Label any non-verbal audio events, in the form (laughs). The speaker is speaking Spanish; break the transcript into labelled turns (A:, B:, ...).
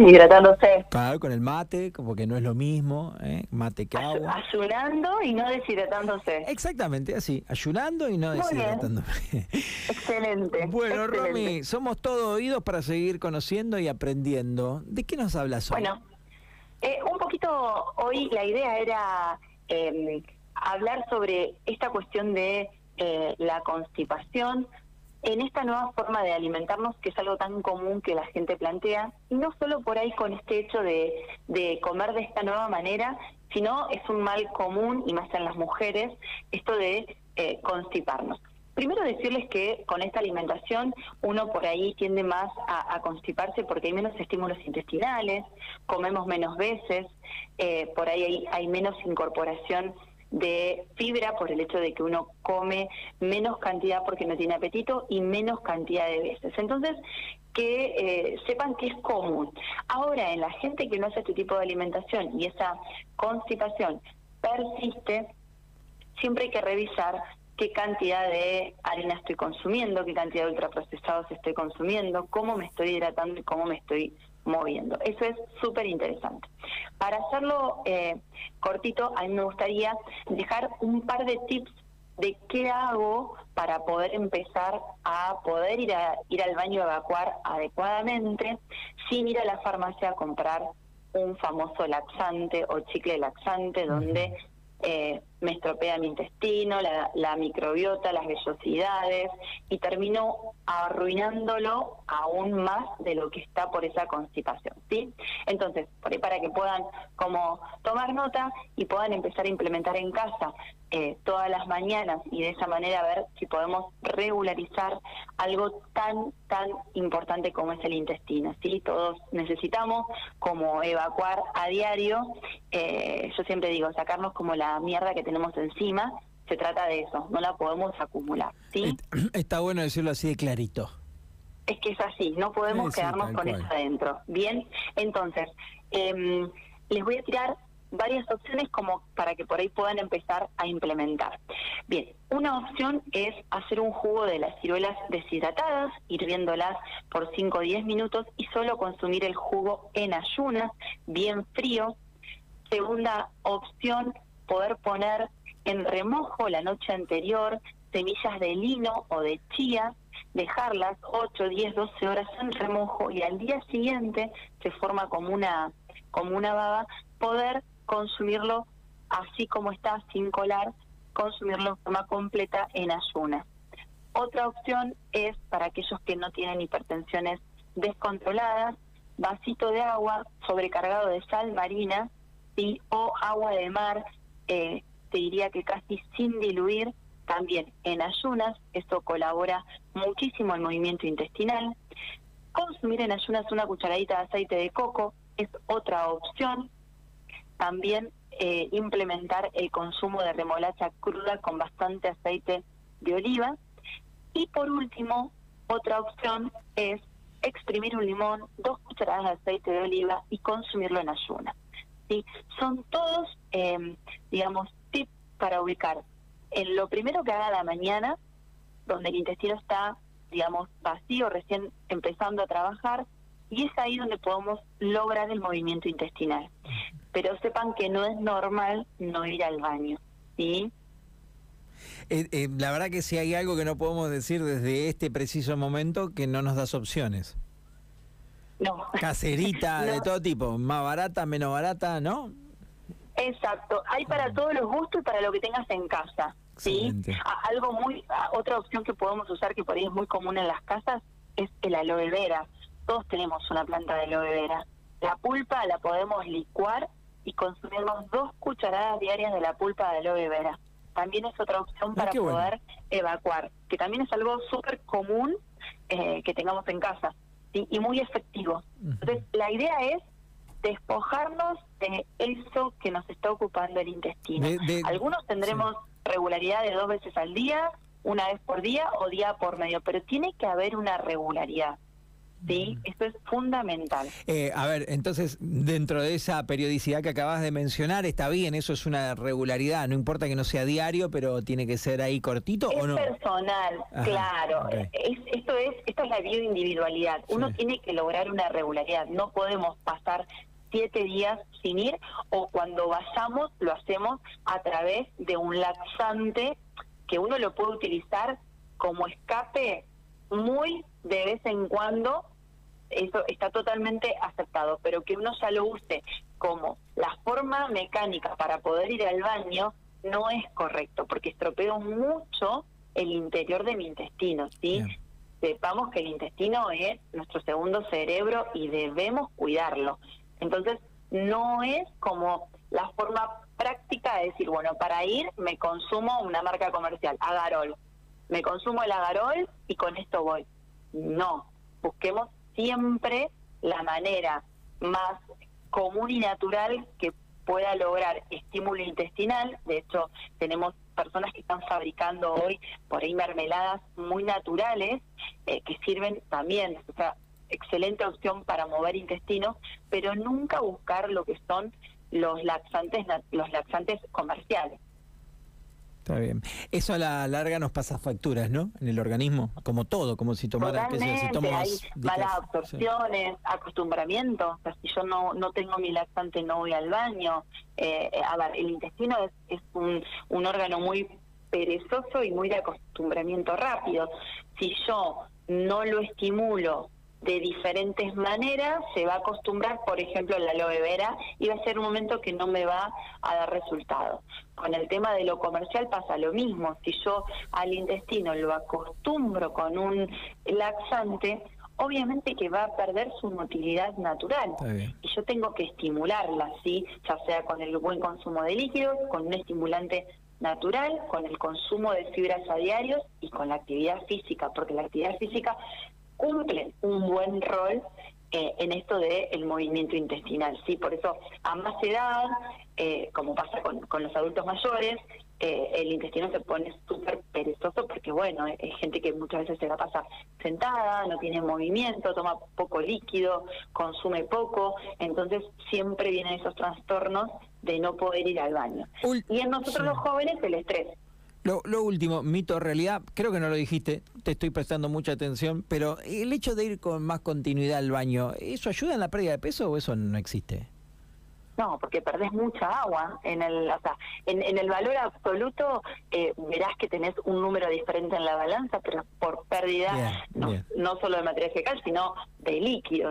A: (laughs) deshidratándose.
B: Claro, con el mate, como que no es lo mismo, ¿eh? mate que agua.
A: Ayunando y no deshidratándose.
B: Exactamente, así, ayunando y no deshidratándose.
A: Excelente. (laughs)
B: Bueno, Romy, somos todos oídos para seguir conociendo y aprendiendo. ¿De qué nos hablas
A: hoy? Bueno, eh, un poquito hoy la idea era em, hablar sobre esta cuestión de eh, la constipación, en esta nueva forma de alimentarnos, que es algo tan común que la gente plantea, y no solo por ahí con este hecho de, comer de esta nueva manera, sino es un mal común, y más en las mujeres, esto de eh, constiparnos. Primero decirles que con esta alimentación uno por ahí tiende más a, constiparse porque hay menos estímulos intestinales, comemos menos veces, eh, por ahí hay, hay menos incorporación de fibra por el hecho de que uno come menos cantidad porque no tiene apetito y menos cantidad de veces. Entonces, que eh, sepan que es común. Ahora, en la gente que no hace este tipo de alimentación y esa constipación persiste, siempre hay que revisar qué cantidad de harina estoy consumiendo, qué cantidad de ultraprocesados estoy consumiendo, cómo me estoy hidratando y cómo me estoy moviendo. Eso es súper interesante. Para hacerlo eh, cortito, a mí me gustaría dejar un par de tips de qué hago para poder empezar a poder ir, a, ir al baño a evacuar adecuadamente sin ir a la farmacia a comprar un famoso laxante o chicle laxante donde eh, me estropea mi intestino, la, microbiota, las vellosidades y termino arruinándolo aún más de lo que está por esa constipación, ¿sí? Entonces, por ahí para que puedan como tomar nota y puedan empezar a implementar en casa eh, todas las mañanas y de esa manera ver si podemos regularizar algo tan, tan importante como es el intestino, ¿sí? Todos necesitamos como evacuar a diario, eh, yo siempre digo, sacarnos como la mierda que tenemos encima, se trata de eso, no la podemos acumular. ¿sí? (clears throat)
B: Está bueno decirlo así de clarito.
A: Es que es así, no podemos quedarnos con eso adentro. Bien, entonces, em, les voy a tirar varias opciones como para que por ahí puedan empezar a implementar. Bien, una opción es hacer un jugo de las ciruelas deshidratadas, hirviéndolas por 5 o 10 minutos y solo consumir el jugo en ayunas, bien frío. Segunda opción, poder poner en remojo la noche anterior semillas de lino o de chía, dejarlas 8, 10, 12 horas en remojo y al día siguiente se forma como una como una baba, poder consumirlo así como está, sin colar, consumirlo en forma completa en ayunas. Otra opción es para aquellos que no tienen hipertensiones descontroladas, vasito de agua sobrecargado de sal marina ¿sí? o agua de mar eh, te diría que casi sin diluir, también en ayunas, esto colabora muchísimo al movimiento intestinal. Consumir en ayunas una cucharadita de aceite de coco es otra opción. También eh, implementar el consumo de remolacha cruda con bastante aceite de oliva. Y por último, otra opción es exprimir un limón, dos cucharadas de aceite de oliva y consumirlo en ayunas. ¿Sí? Son todos, eh, digamos, tips para ubicar en lo primero que haga la mañana, donde el intestino está, digamos, vacío, recién empezando a trabajar, y es ahí donde podemos lograr el movimiento intestinal. Pero sepan que no es normal no ir al baño, ¿sí?
B: Eh, eh, la verdad que si hay algo que no podemos decir desde este preciso momento, que no nos das opciones.
A: No.
B: Caserita de todo tipo, más barata, menos barata, ¿no?
A: Exacto, hay para todos los gustos y para lo que tengas en casa. ¿sí? algo muy, otra opción que podemos usar que por ahí es muy común en las casas es el aloe vera. Todos tenemos una planta de aloe vera. La pulpa la podemos licuar y consumirnos dos cucharadas diarias de la pulpa de aloe vera. También es otra opción ah, para poder evacuar, que también es algo súper común eh, que tengamos en casa y muy efectivo. Entonces, la idea es despojarnos de eso que nos está ocupando el intestino. Algunos tendremos regularidad de dos veces al día, una vez por día o día por medio, pero tiene que haber una regularidad. ¿Sí? Eso es fundamental.
B: Eh, a ver, entonces, dentro de esa periodicidad que acabas de mencionar, está bien, eso es una regularidad, no importa que no sea diario, pero tiene que ser ahí cortito
A: es
B: o no.
A: personal, claro. Es, esto es esto es la bioindividualidad. Uno tiene que lograr una regularidad. No podemos pasar siete días sin ir o cuando vayamos lo hacemos a través de un laxante que uno lo puede utilizar como escape muy de vez en cuando, eso está totalmente aceptado, pero que uno ya lo use como la forma mecánica para poder ir al baño no es correcto, porque estropeo mucho el interior de mi intestino, ¿sí? Sepamos que el intestino es nuestro segundo cerebro y debemos cuidarlo. Entonces, no es como la forma práctica de decir, bueno, para ir me consumo una marca comercial, Agarol. Me consumo el Agarol y con esto voy. No, busquemos siempre la manera más común y natural que pueda lograr estímulo intestinal. De hecho, tenemos personas que están fabricando hoy por ahí mermeladas muy naturales eh, que sirven también. O sea, excelente opción para mover intestino, pero nunca buscar lo que son los laxantes los laxantes comerciales.
B: Está bien. Eso a la larga nos pasa facturas, ¿no? En el organismo, como todo, como si tomara
A: que si hay malas absorciones, acostumbramiento. O sea, si yo no no tengo mi laxante, no voy al baño. Eh, a ver, el intestino es, es un, un órgano muy perezoso y muy de acostumbramiento rápido. Si yo no lo estimulo de diferentes maneras, se va a acostumbrar, por ejemplo, la aloe vera, y va a ser un momento que no me va a dar resultado. Con el tema de lo comercial pasa lo mismo. Si yo al intestino lo acostumbro con un laxante, obviamente que va a perder su motilidad natural. Y yo tengo que estimularla, ¿sí? ya sea con el buen consumo de líquidos, con un estimulante natural, con el consumo de fibras a diario y con la actividad física, porque la actividad física cumplen un buen rol eh, en esto del el movimiento intestinal. sí Por eso, a más edad, eh, como pasa con, con, los adultos mayores, eh, el intestino se pone súper perezoso porque, bueno, es gente que muchas veces se la pasa sentada, no tiene movimiento, toma poco líquido, consume poco, entonces siempre vienen esos trastornos de no poder ir al baño. y en nosotros los jóvenes, el estrés.
B: Lo, lo, último, mito realidad, creo que no lo dijiste, te estoy prestando mucha atención, pero el hecho de ir con más continuidad al baño, ¿eso ayuda en la pérdida de peso o eso no existe?
A: No, porque perdés mucha agua. En el, o sea, en, el valor absoluto eh, verás que tenés un número diferente en la balanza, pero por pérdida no, no solo de materia fecal, sino de líquido.